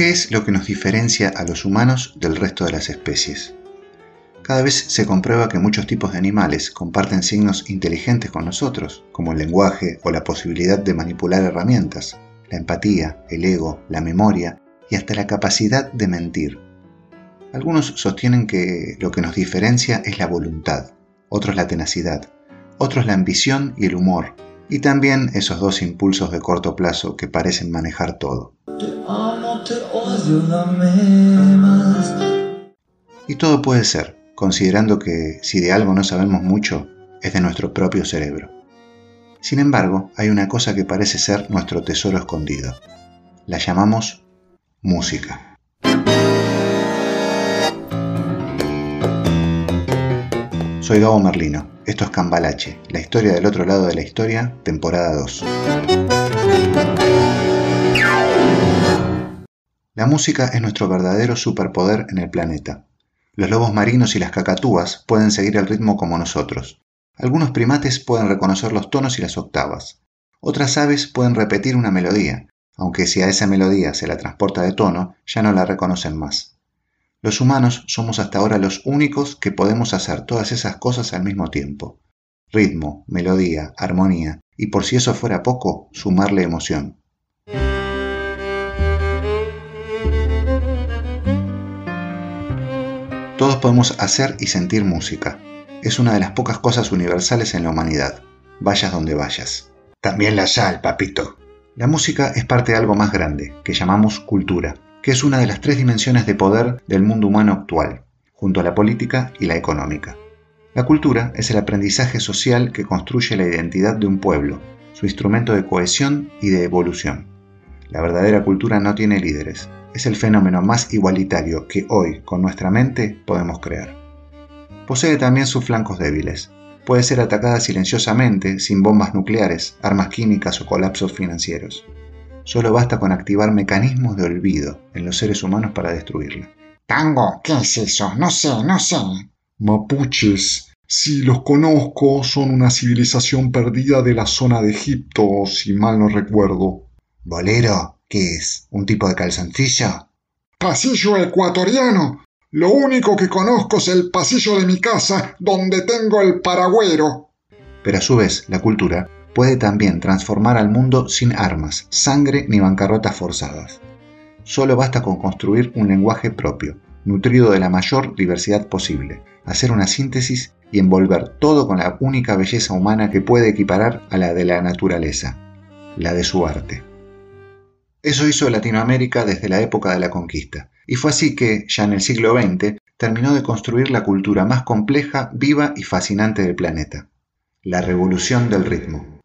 ¿Qué es lo que nos diferencia a los humanos del resto de las especies? Cada vez se comprueba que muchos tipos de animales comparten signos inteligentes con nosotros, como el lenguaje o la posibilidad de manipular herramientas, la empatía, el ego, la memoria y hasta la capacidad de mentir. Algunos sostienen que lo que nos diferencia es la voluntad, otros la tenacidad, otros la ambición y el humor, y también esos dos impulsos de corto plazo que parecen manejar todo. Y todo puede ser, considerando que si de algo no sabemos mucho, es de nuestro propio cerebro. Sin embargo, hay una cosa que parece ser nuestro tesoro escondido. La llamamos música. Soy Gabo Merlino. Esto es Cambalache, la historia del otro lado de la historia, temporada 2. La música es nuestro verdadero superpoder en el planeta. Los lobos marinos y las cacatúas pueden seguir el ritmo como nosotros. Algunos primates pueden reconocer los tonos y las octavas. Otras aves pueden repetir una melodía, aunque si a esa melodía se la transporta de tono, ya no la reconocen más. Los humanos somos hasta ahora los únicos que podemos hacer todas esas cosas al mismo tiempo. Ritmo, melodía, armonía, y por si eso fuera poco, sumarle emoción. Todos podemos hacer y sentir música. Es una de las pocas cosas universales en la humanidad. Vayas donde vayas. También la sal, papito. La música es parte de algo más grande, que llamamos cultura, que es una de las tres dimensiones de poder del mundo humano actual, junto a la política y la económica. La cultura es el aprendizaje social que construye la identidad de un pueblo, su instrumento de cohesión y de evolución. La verdadera cultura no tiene líderes, es el fenómeno más igualitario que hoy, con nuestra mente, podemos crear. Posee también sus flancos débiles. Puede ser atacada silenciosamente, sin bombas nucleares, armas químicas o colapsos financieros. Solo basta con activar mecanismos de olvido en los seres humanos para destruirla. Tango, ¿qué es eso? No sé, no sé. Mapuches. Sí, los conozco, son una civilización perdida de la zona de Egipto, si mal no recuerdo. Bolero, ¿Qué es? ¿Un tipo de calzoncillo? Pasillo ecuatoriano. Lo único que conozco es el pasillo de mi casa donde tengo el paragüero. Pero a su vez, la cultura puede también transformar al mundo sin armas, sangre ni bancarrotas forzadas. Solo basta con construir un lenguaje propio, nutrido de la mayor diversidad posible, hacer una síntesis y envolver todo con la única belleza humana que puede equiparar a la de la naturaleza, la de su arte. Eso hizo Latinoamérica desde la época de la conquista, y fue así que, ya en el siglo XX, terminó de construir la cultura más compleja, viva y fascinante del planeta, la revolución del ritmo.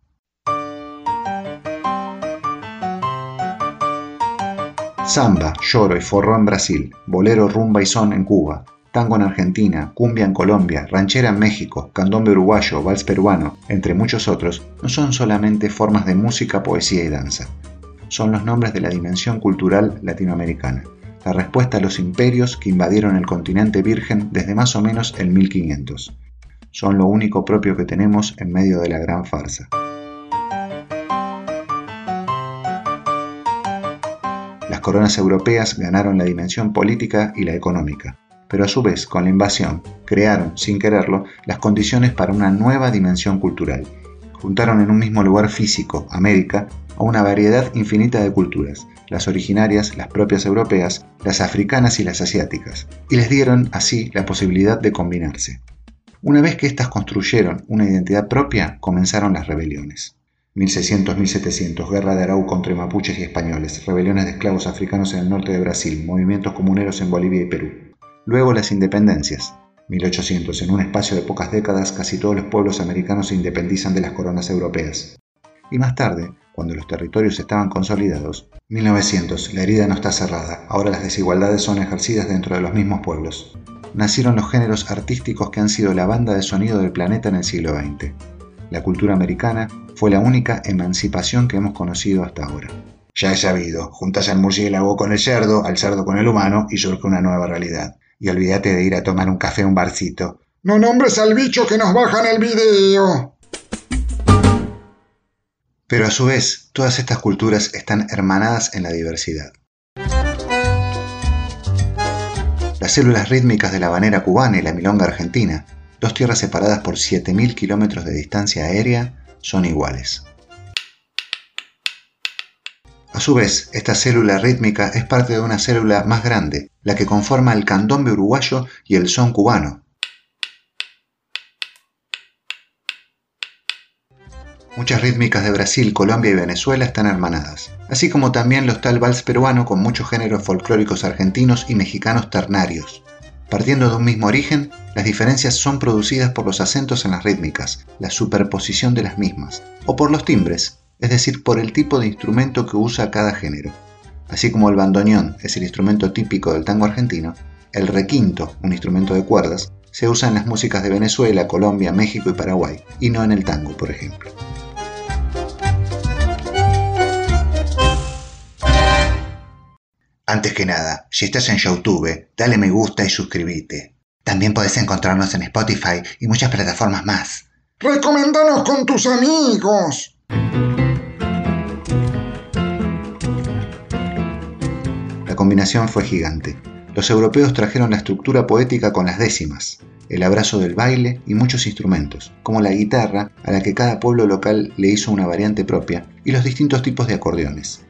Samba, lloro y forró en Brasil, bolero, rumba y son en Cuba, tango en Argentina, cumbia en Colombia, ranchera en México, candombe uruguayo, vals peruano, entre muchos otros, no son solamente formas de música, poesía y danza son los nombres de la dimensión cultural latinoamericana, la respuesta a los imperios que invadieron el continente virgen desde más o menos el 1500. Son lo único propio que tenemos en medio de la gran farsa. Las coronas europeas ganaron la dimensión política y la económica, pero a su vez, con la invasión, crearon, sin quererlo, las condiciones para una nueva dimensión cultural. Juntaron en un mismo lugar físico, América, a una variedad infinita de culturas, las originarias, las propias europeas, las africanas y las asiáticas, y les dieron así la posibilidad de combinarse. Una vez que éstas construyeron una identidad propia, comenzaron las rebeliones. 1600-1700, guerra de Arau contra mapuches y españoles, rebeliones de esclavos africanos en el norte de Brasil, movimientos comuneros en Bolivia y Perú. Luego las independencias. 1800, en un espacio de pocas décadas, casi todos los pueblos americanos se independizan de las coronas europeas. Y más tarde, cuando los territorios estaban consolidados. 1900. La herida no está cerrada. Ahora las desigualdades son ejercidas dentro de los mismos pueblos. Nacieron los géneros artísticos que han sido la banda de sonido del planeta en el siglo XX. La cultura americana fue la única emancipación que hemos conocido hasta ahora. Ya he sabido, juntas al murciélago con el cerdo, al cerdo con el humano y surge una nueva realidad. Y olvídate de ir a tomar un café a un barcito. No nombres al bicho que nos baja en el video. Pero a su vez, todas estas culturas están hermanadas en la diversidad. Las células rítmicas de la banera cubana y la milonga argentina, dos tierras separadas por 7.000 kilómetros de distancia aérea, son iguales. A su vez, esta célula rítmica es parte de una célula más grande, la que conforma el candombe uruguayo y el son cubano. Muchas rítmicas de Brasil, Colombia y Venezuela están hermanadas, así como también lo está vals peruano con muchos géneros folclóricos argentinos y mexicanos ternarios. Partiendo de un mismo origen, las diferencias son producidas por los acentos en las rítmicas, la superposición de las mismas, o por los timbres, es decir, por el tipo de instrumento que usa cada género. Así como el bandoneón es el instrumento típico del tango argentino, el requinto, un instrumento de cuerdas, se usa en las músicas de Venezuela, Colombia, México y Paraguay, y no en el tango, por ejemplo. Antes que nada, si estás en YouTube, dale me gusta y suscríbete. También podés encontrarnos en Spotify y muchas plataformas más. ¡Recomendanos con tus amigos! Combinación fue gigante. Los europeos trajeron la estructura poética con las décimas, el abrazo del baile y muchos instrumentos, como la guitarra, a la que cada pueblo local le hizo una variante propia, y los distintos tipos de acordeones.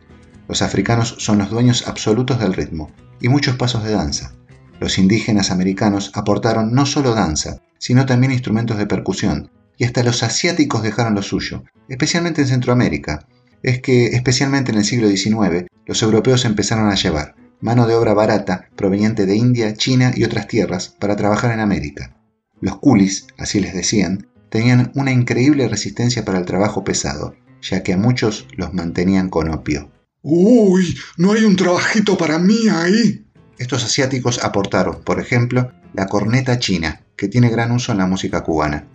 Los africanos son los dueños absolutos del ritmo, y muchos pasos de danza. Los indígenas americanos aportaron no solo danza, sino también instrumentos de percusión, y hasta los asiáticos dejaron lo suyo, especialmente en Centroamérica, es que, especialmente en el siglo XIX, los europeos empezaron a llevar mano de obra barata proveniente de India, China y otras tierras para trabajar en América. Los coolies, así les decían, tenían una increíble resistencia para el trabajo pesado, ya que a muchos los mantenían con opio. Uy, ¿no hay un trabajito para mí ahí? Estos asiáticos aportaron, por ejemplo, la corneta china, que tiene gran uso en la música cubana.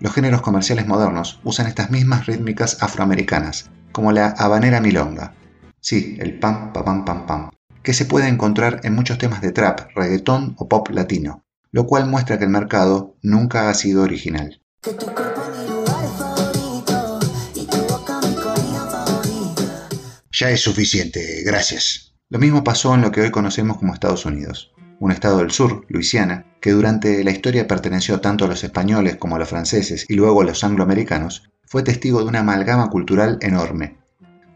Los géneros comerciales modernos usan estas mismas rítmicas afroamericanas, como la habanera milonga. Sí, el pam, pam, pam, pam, pam, que se puede encontrar en muchos temas de trap, reggaetón o pop latino, lo cual muestra que el mercado nunca ha sido original. Ya es suficiente, gracias. Lo mismo pasó en lo que hoy conocemos como Estados Unidos un estado del sur, Luisiana, que durante la historia perteneció tanto a los españoles como a los franceses y luego a los angloamericanos, fue testigo de una amalgama cultural enorme.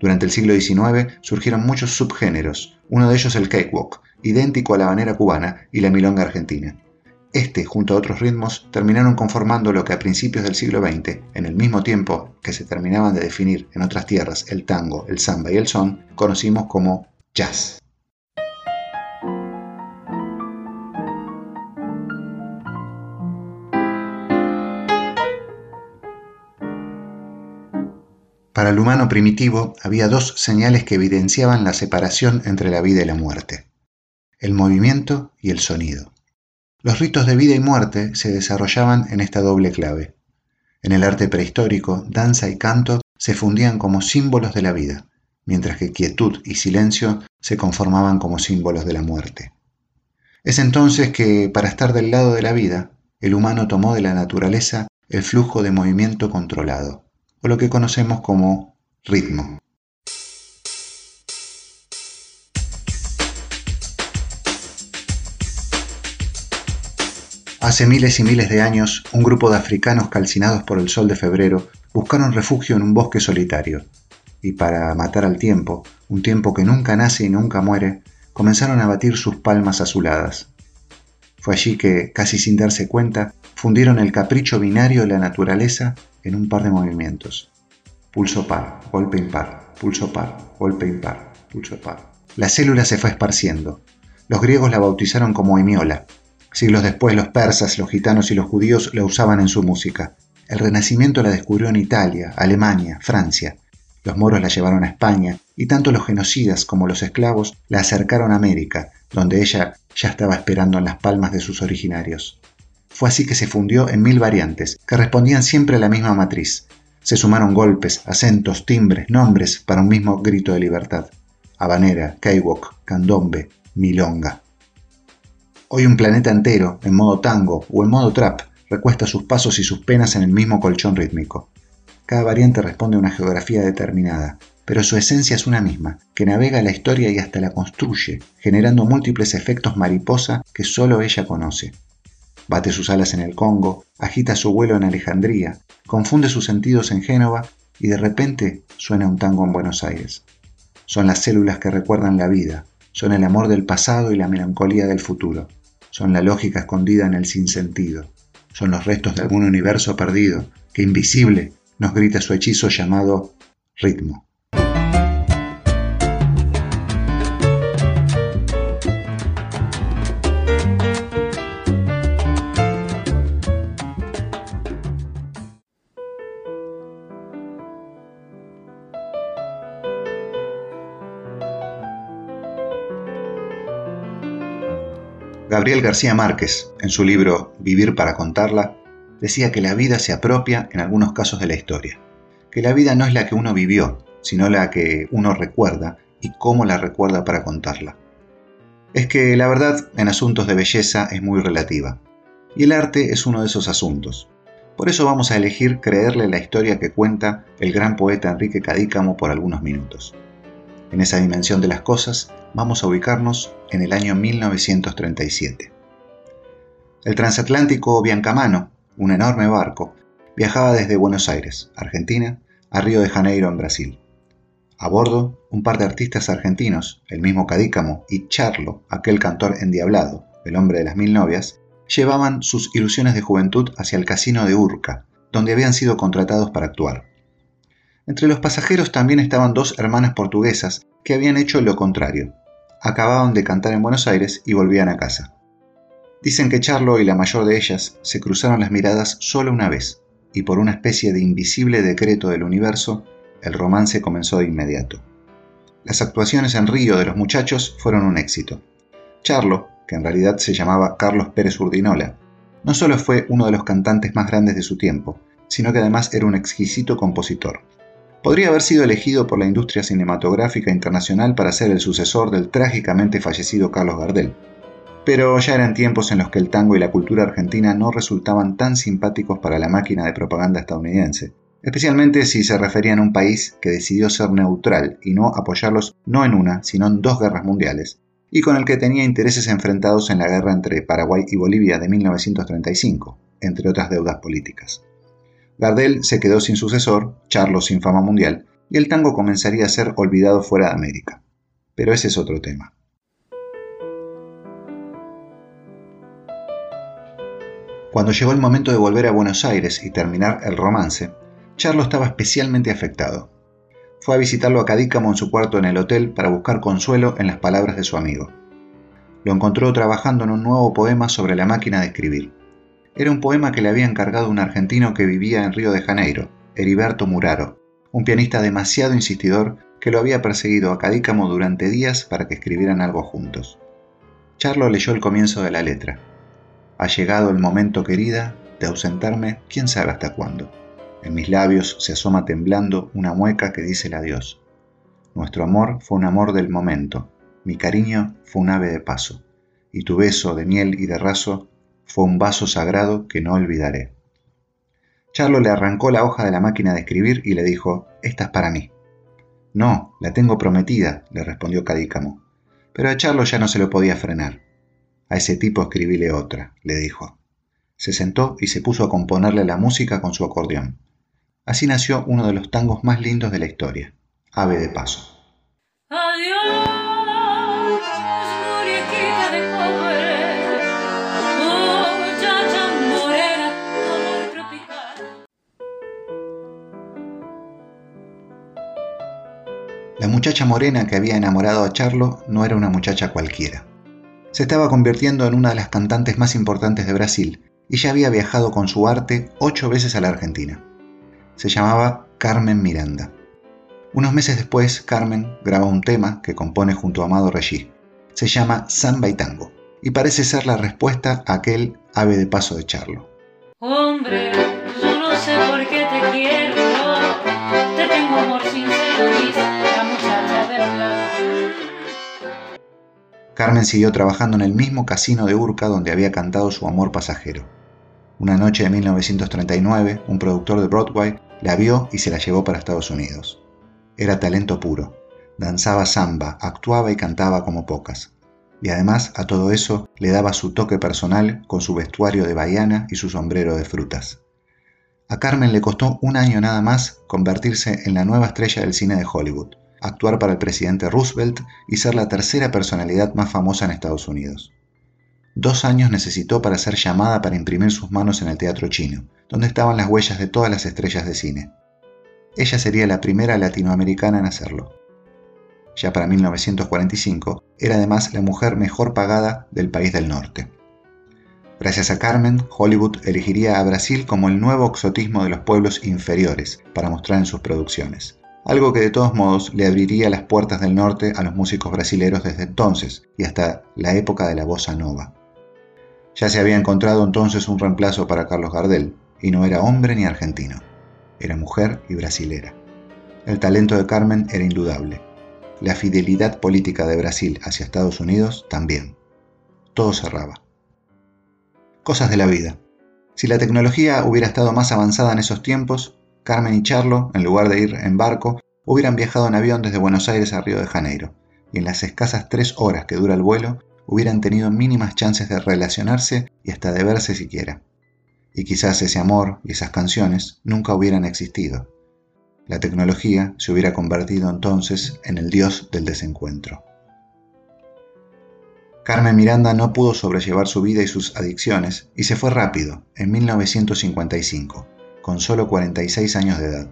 Durante el siglo XIX surgieron muchos subgéneros, uno de ellos el cakewalk, idéntico a la banera cubana y la milonga argentina. Este, junto a otros ritmos, terminaron conformando lo que a principios del siglo XX, en el mismo tiempo que se terminaban de definir en otras tierras el tango, el samba y el son, conocimos como jazz. Para el humano primitivo había dos señales que evidenciaban la separación entre la vida y la muerte, el movimiento y el sonido. Los ritos de vida y muerte se desarrollaban en esta doble clave. En el arte prehistórico, danza y canto se fundían como símbolos de la vida, mientras que quietud y silencio se conformaban como símbolos de la muerte. Es entonces que, para estar del lado de la vida, el humano tomó de la naturaleza el flujo de movimiento controlado o lo que conocemos como ritmo. Hace miles y miles de años, un grupo de africanos calcinados por el sol de febrero buscaron refugio en un bosque solitario, y para matar al tiempo, un tiempo que nunca nace y nunca muere, comenzaron a batir sus palmas azuladas. Fue allí que, casi sin darse cuenta, fundieron el capricho binario de la naturaleza en un par de movimientos. Pulso par, golpe impar, pulso par, golpe impar, pulso par. La célula se fue esparciendo. Los griegos la bautizaron como emiola. Siglos después los persas, los gitanos y los judíos la usaban en su música. El Renacimiento la descubrió en Italia, Alemania, Francia. Los moros la llevaron a España y tanto los genocidas como los esclavos la acercaron a América, donde ella ya estaba esperando en las palmas de sus originarios. Fue así que se fundió en mil variantes, que respondían siempre a la misma matriz. Se sumaron golpes, acentos, timbres, nombres para un mismo grito de libertad. Habanera, Kaiwok, Candombe, Milonga. Hoy un planeta entero, en modo tango o en modo trap, recuesta sus pasos y sus penas en el mismo colchón rítmico. Cada variante responde a una geografía determinada, pero su esencia es una misma, que navega la historia y hasta la construye, generando múltiples efectos mariposa que solo ella conoce. Bate sus alas en el Congo, agita su vuelo en Alejandría, confunde sus sentidos en Génova y de repente suena un tango en Buenos Aires. Son las células que recuerdan la vida, son el amor del pasado y la melancolía del futuro, son la lógica escondida en el sinsentido, son los restos de algún universo perdido que invisible nos grita su hechizo llamado ritmo. Gabriel García Márquez, en su libro Vivir para contarla, decía que la vida se apropia en algunos casos de la historia, que la vida no es la que uno vivió, sino la que uno recuerda y cómo la recuerda para contarla. Es que la verdad en asuntos de belleza es muy relativa, y el arte es uno de esos asuntos. Por eso vamos a elegir creerle la historia que cuenta el gran poeta Enrique Cadícamo por algunos minutos. En esa dimensión de las cosas, vamos a ubicarnos en el año 1937. El transatlántico Biancamano, un enorme barco, viajaba desde Buenos Aires, Argentina, a Río de Janeiro, en Brasil. A bordo, un par de artistas argentinos, el mismo Cadícamo y Charlo, aquel cantor endiablado, el hombre de las mil novias, llevaban sus ilusiones de juventud hacia el casino de Urca, donde habían sido contratados para actuar. Entre los pasajeros también estaban dos hermanas portuguesas que habían hecho lo contrario. Acababan de cantar en Buenos Aires y volvían a casa. Dicen que Charlo y la mayor de ellas se cruzaron las miradas solo una vez, y por una especie de invisible decreto del universo, el romance comenzó de inmediato. Las actuaciones en Río de los muchachos fueron un éxito. Charlo, que en realidad se llamaba Carlos Pérez Urdinola, no solo fue uno de los cantantes más grandes de su tiempo, sino que además era un exquisito compositor. Podría haber sido elegido por la industria cinematográfica internacional para ser el sucesor del trágicamente fallecido Carlos Gardel. Pero ya eran tiempos en los que el tango y la cultura argentina no resultaban tan simpáticos para la máquina de propaganda estadounidense, especialmente si se referían a un país que decidió ser neutral y no apoyarlos no en una, sino en dos guerras mundiales, y con el que tenía intereses enfrentados en la guerra entre Paraguay y Bolivia de 1935, entre otras deudas políticas. Gardel se quedó sin sucesor, Charlo sin fama mundial, y el tango comenzaría a ser olvidado fuera de América. Pero ese es otro tema. Cuando llegó el momento de volver a Buenos Aires y terminar el romance, Charlo estaba especialmente afectado. Fue a visitarlo a Cadícamo en su cuarto en el hotel para buscar consuelo en las palabras de su amigo. Lo encontró trabajando en un nuevo poema sobre la máquina de escribir. Era un poema que le había encargado un argentino que vivía en Río de Janeiro, Heriberto Muraro, un pianista demasiado insistidor que lo había perseguido a Cadícamo durante días para que escribieran algo juntos. Charlo leyó el comienzo de la letra. Ha llegado el momento, querida, de ausentarme quién sabe hasta cuándo. En mis labios se asoma temblando una mueca que dice el adiós. Nuestro amor fue un amor del momento, mi cariño fue un ave de paso, y tu beso de miel y de raso fue un vaso sagrado que no olvidaré. Charlo le arrancó la hoja de la máquina de escribir y le dijo, Esta es para mí. No, la tengo prometida, le respondió Cadícamo. Pero a Charlo ya no se lo podía frenar. A ese tipo escribíle otra, le dijo. Se sentó y se puso a componerle la música con su acordeón. Así nació uno de los tangos más lindos de la historia, Ave de Paso. La muchacha morena que había enamorado a Charlo no era una muchacha cualquiera. Se estaba convirtiendo en una de las cantantes más importantes de Brasil y ya había viajado con su arte ocho veces a la Argentina. Se llamaba Carmen Miranda. Unos meses después, Carmen graba un tema que compone junto a Amado Regis. Se llama Samba y Tango y parece ser la respuesta a aquel ave de paso de Charlo. Hombre, yo no sé por qué te quiero, te tengo amor sincero, Carmen siguió trabajando en el mismo casino de Urca donde había cantado su amor pasajero. Una noche de 1939, un productor de Broadway la vio y se la llevó para Estados Unidos. Era talento puro. Danzaba samba, actuaba y cantaba como pocas. Y además a todo eso le daba su toque personal con su vestuario de baiana y su sombrero de frutas. A Carmen le costó un año nada más convertirse en la nueva estrella del cine de Hollywood, actuar para el presidente Roosevelt y ser la tercera personalidad más famosa en Estados Unidos. Dos años necesitó para ser llamada para imprimir sus manos en el teatro chino, donde estaban las huellas de todas las estrellas de cine. Ella sería la primera latinoamericana en hacerlo. Ya para 1945, era además la mujer mejor pagada del país del norte. Gracias a Carmen, Hollywood elegiría a Brasil como el nuevo exotismo de los pueblos inferiores para mostrar en sus producciones, algo que de todos modos le abriría las puertas del norte a los músicos brasileros desde entonces y hasta la época de la bossa nova. Ya se había encontrado entonces un reemplazo para Carlos Gardel, y no era hombre ni argentino, era mujer y brasilera. El talento de Carmen era indudable, la fidelidad política de Brasil hacia Estados Unidos también. Todo cerraba. Cosas de la vida. Si la tecnología hubiera estado más avanzada en esos tiempos, Carmen y Charlo, en lugar de ir en barco, hubieran viajado en avión desde Buenos Aires a Río de Janeiro, y en las escasas tres horas que dura el vuelo, hubieran tenido mínimas chances de relacionarse y hasta de verse siquiera. Y quizás ese amor y esas canciones nunca hubieran existido. La tecnología se hubiera convertido entonces en el dios del desencuentro. Carmen Miranda no pudo sobrellevar su vida y sus adicciones y se fue rápido, en 1955, con solo 46 años de edad.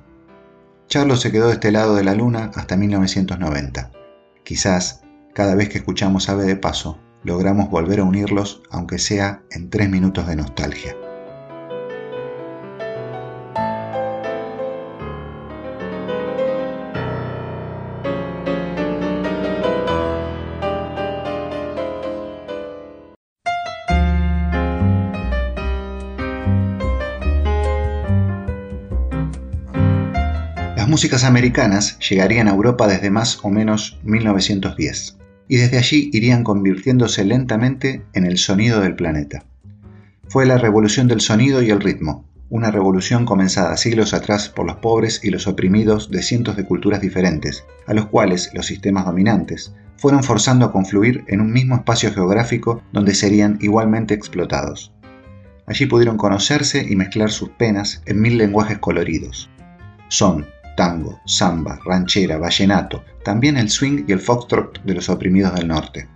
Charlo se quedó de este lado de la luna hasta 1990. Quizás, cada vez que escuchamos Ave de Paso, logramos volver a unirlos, aunque sea en tres minutos de nostalgia. Músicas americanas llegarían a Europa desde más o menos 1910, y desde allí irían convirtiéndose lentamente en el sonido del planeta. Fue la revolución del sonido y el ritmo, una revolución comenzada siglos atrás por los pobres y los oprimidos de cientos de culturas diferentes, a los cuales los sistemas dominantes fueron forzando a confluir en un mismo espacio geográfico donde serían igualmente explotados. Allí pudieron conocerse y mezclar sus penas en mil lenguajes coloridos. Son, tango, samba, ranchera, vallenato, también el swing y el foxtrot de los oprimidos del norte.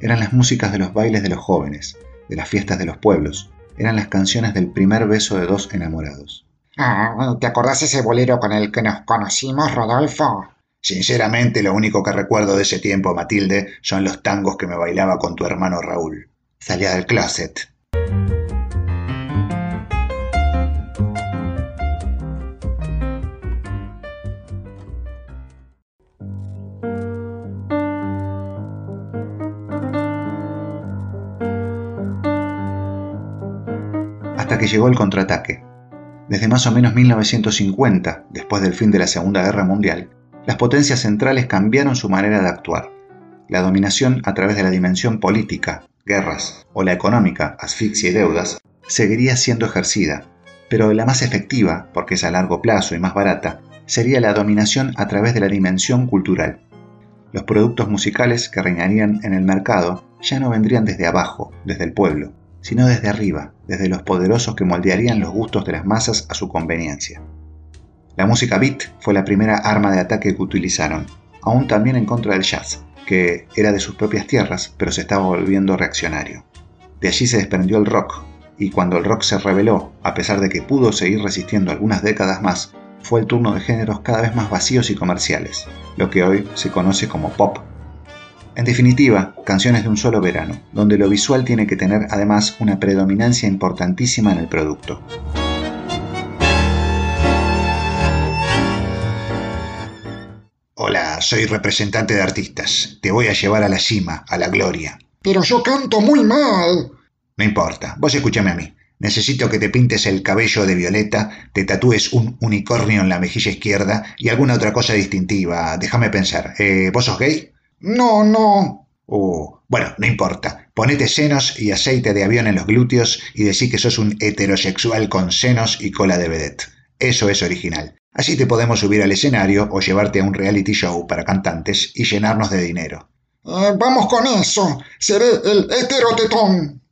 Eran las músicas de los bailes de los jóvenes, de las fiestas de los pueblos, eran las canciones del primer beso de dos enamorados. Ah, ¿te acordás ese bolero con el que nos conocimos, Rodolfo? Sinceramente, lo único que recuerdo de ese tiempo, Matilde, son los tangos que me bailaba con tu hermano Raúl. Salía del closet, llegó el contraataque. Desde más o menos 1950, después del fin de la Segunda Guerra Mundial, las potencias centrales cambiaron su manera de actuar. La dominación a través de la dimensión política, guerras, o la económica, asfixia y deudas, seguiría siendo ejercida, pero la más efectiva, porque es a largo plazo y más barata, sería la dominación a través de la dimensión cultural. Los productos musicales que reinarían en el mercado ya no vendrían desde abajo, desde el pueblo, sino desde arriba, desde los poderosos que moldearían los gustos de las masas a su conveniencia. La música beat fue la primera arma de ataque que utilizaron, aún también en contra del jazz, que era de sus propias tierras, pero se estaba volviendo reaccionario. De allí se desprendió el rock, y cuando el rock se rebeló, a pesar de que pudo seguir resistiendo algunas décadas más, fue el turno de géneros cada vez más vacíos y comerciales, lo que hoy se conoce como pop en definitiva, canciones de un solo verano, donde lo visual tiene que tener además una predominancia importantísima en el producto. Hola, soy representante de artistas. Te voy a llevar a la cima, a la gloria. Pero yo canto muy mal. No importa, vos escúchame a mí. Necesito que te pintes el cabello de violeta, te tatúes un unicornio en la mejilla izquierda y alguna otra cosa distintiva. Déjame pensar. Eh, ¿Vos sos gay? No, no. Oh, bueno, no importa. Ponete senos y aceite de avión en los glúteos y decí que sos un heterosexual con senos y cola de vedette. Eso es original. Así te podemos subir al escenario o llevarte a un reality show para cantantes y llenarnos de dinero. Eh, vamos con eso. Seré el heterotetón.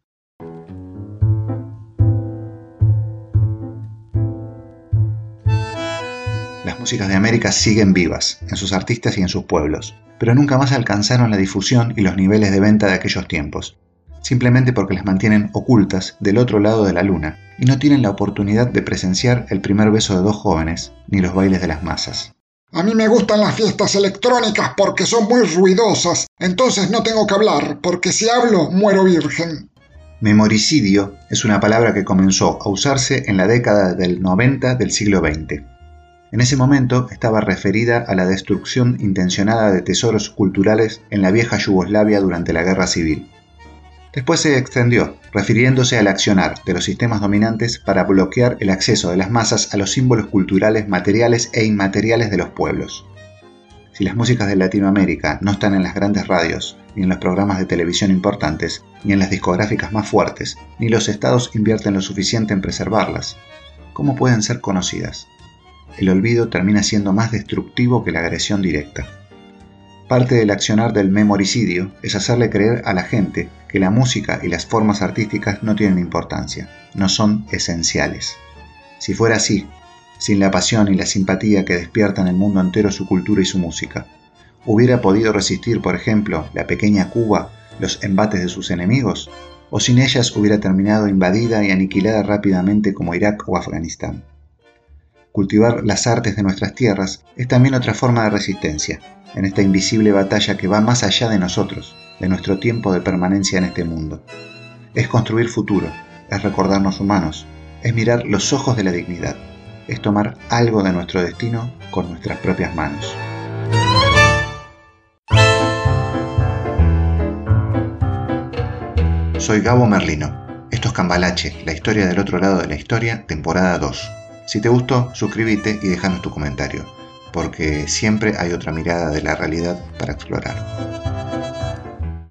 Músicas de América siguen vivas, en sus artistas y en sus pueblos, pero nunca más alcanzaron la difusión y los niveles de venta de aquellos tiempos, simplemente porque las mantienen ocultas del otro lado de la luna y no tienen la oportunidad de presenciar el primer beso de dos jóvenes ni los bailes de las masas. A mí me gustan las fiestas electrónicas porque son muy ruidosas, entonces no tengo que hablar, porque si hablo muero virgen. Memoricidio es una palabra que comenzó a usarse en la década del 90 del siglo XX. En ese momento estaba referida a la destrucción intencionada de tesoros culturales en la vieja Yugoslavia durante la Guerra Civil. Después se extendió, refiriéndose al accionar de los sistemas dominantes para bloquear el acceso de las masas a los símbolos culturales materiales e inmateriales de los pueblos. Si las músicas de Latinoamérica no están en las grandes radios, ni en los programas de televisión importantes, ni en las discográficas más fuertes, ni los estados invierten lo suficiente en preservarlas, ¿cómo pueden ser conocidas? El olvido termina siendo más destructivo que la agresión directa. Parte del accionar del memoricidio es hacerle creer a la gente que la música y las formas artísticas no tienen importancia, no son esenciales. Si fuera así, sin la pasión y la simpatía que despiertan el mundo entero su cultura y su música, ¿hubiera podido resistir, por ejemplo, la pequeña Cuba los embates de sus enemigos? ¿O sin ellas hubiera terminado invadida y aniquilada rápidamente como Irak o Afganistán? Cultivar las artes de nuestras tierras es también otra forma de resistencia, en esta invisible batalla que va más allá de nosotros, de nuestro tiempo de permanencia en este mundo. Es construir futuro, es recordarnos humanos, es mirar los ojos de la dignidad, es tomar algo de nuestro destino con nuestras propias manos. Soy Gabo Merlino. Esto es Cambalache, la historia del otro lado de la historia, temporada 2. Si te gustó, suscríbete y déjanos tu comentario, porque siempre hay otra mirada de la realidad para explorar.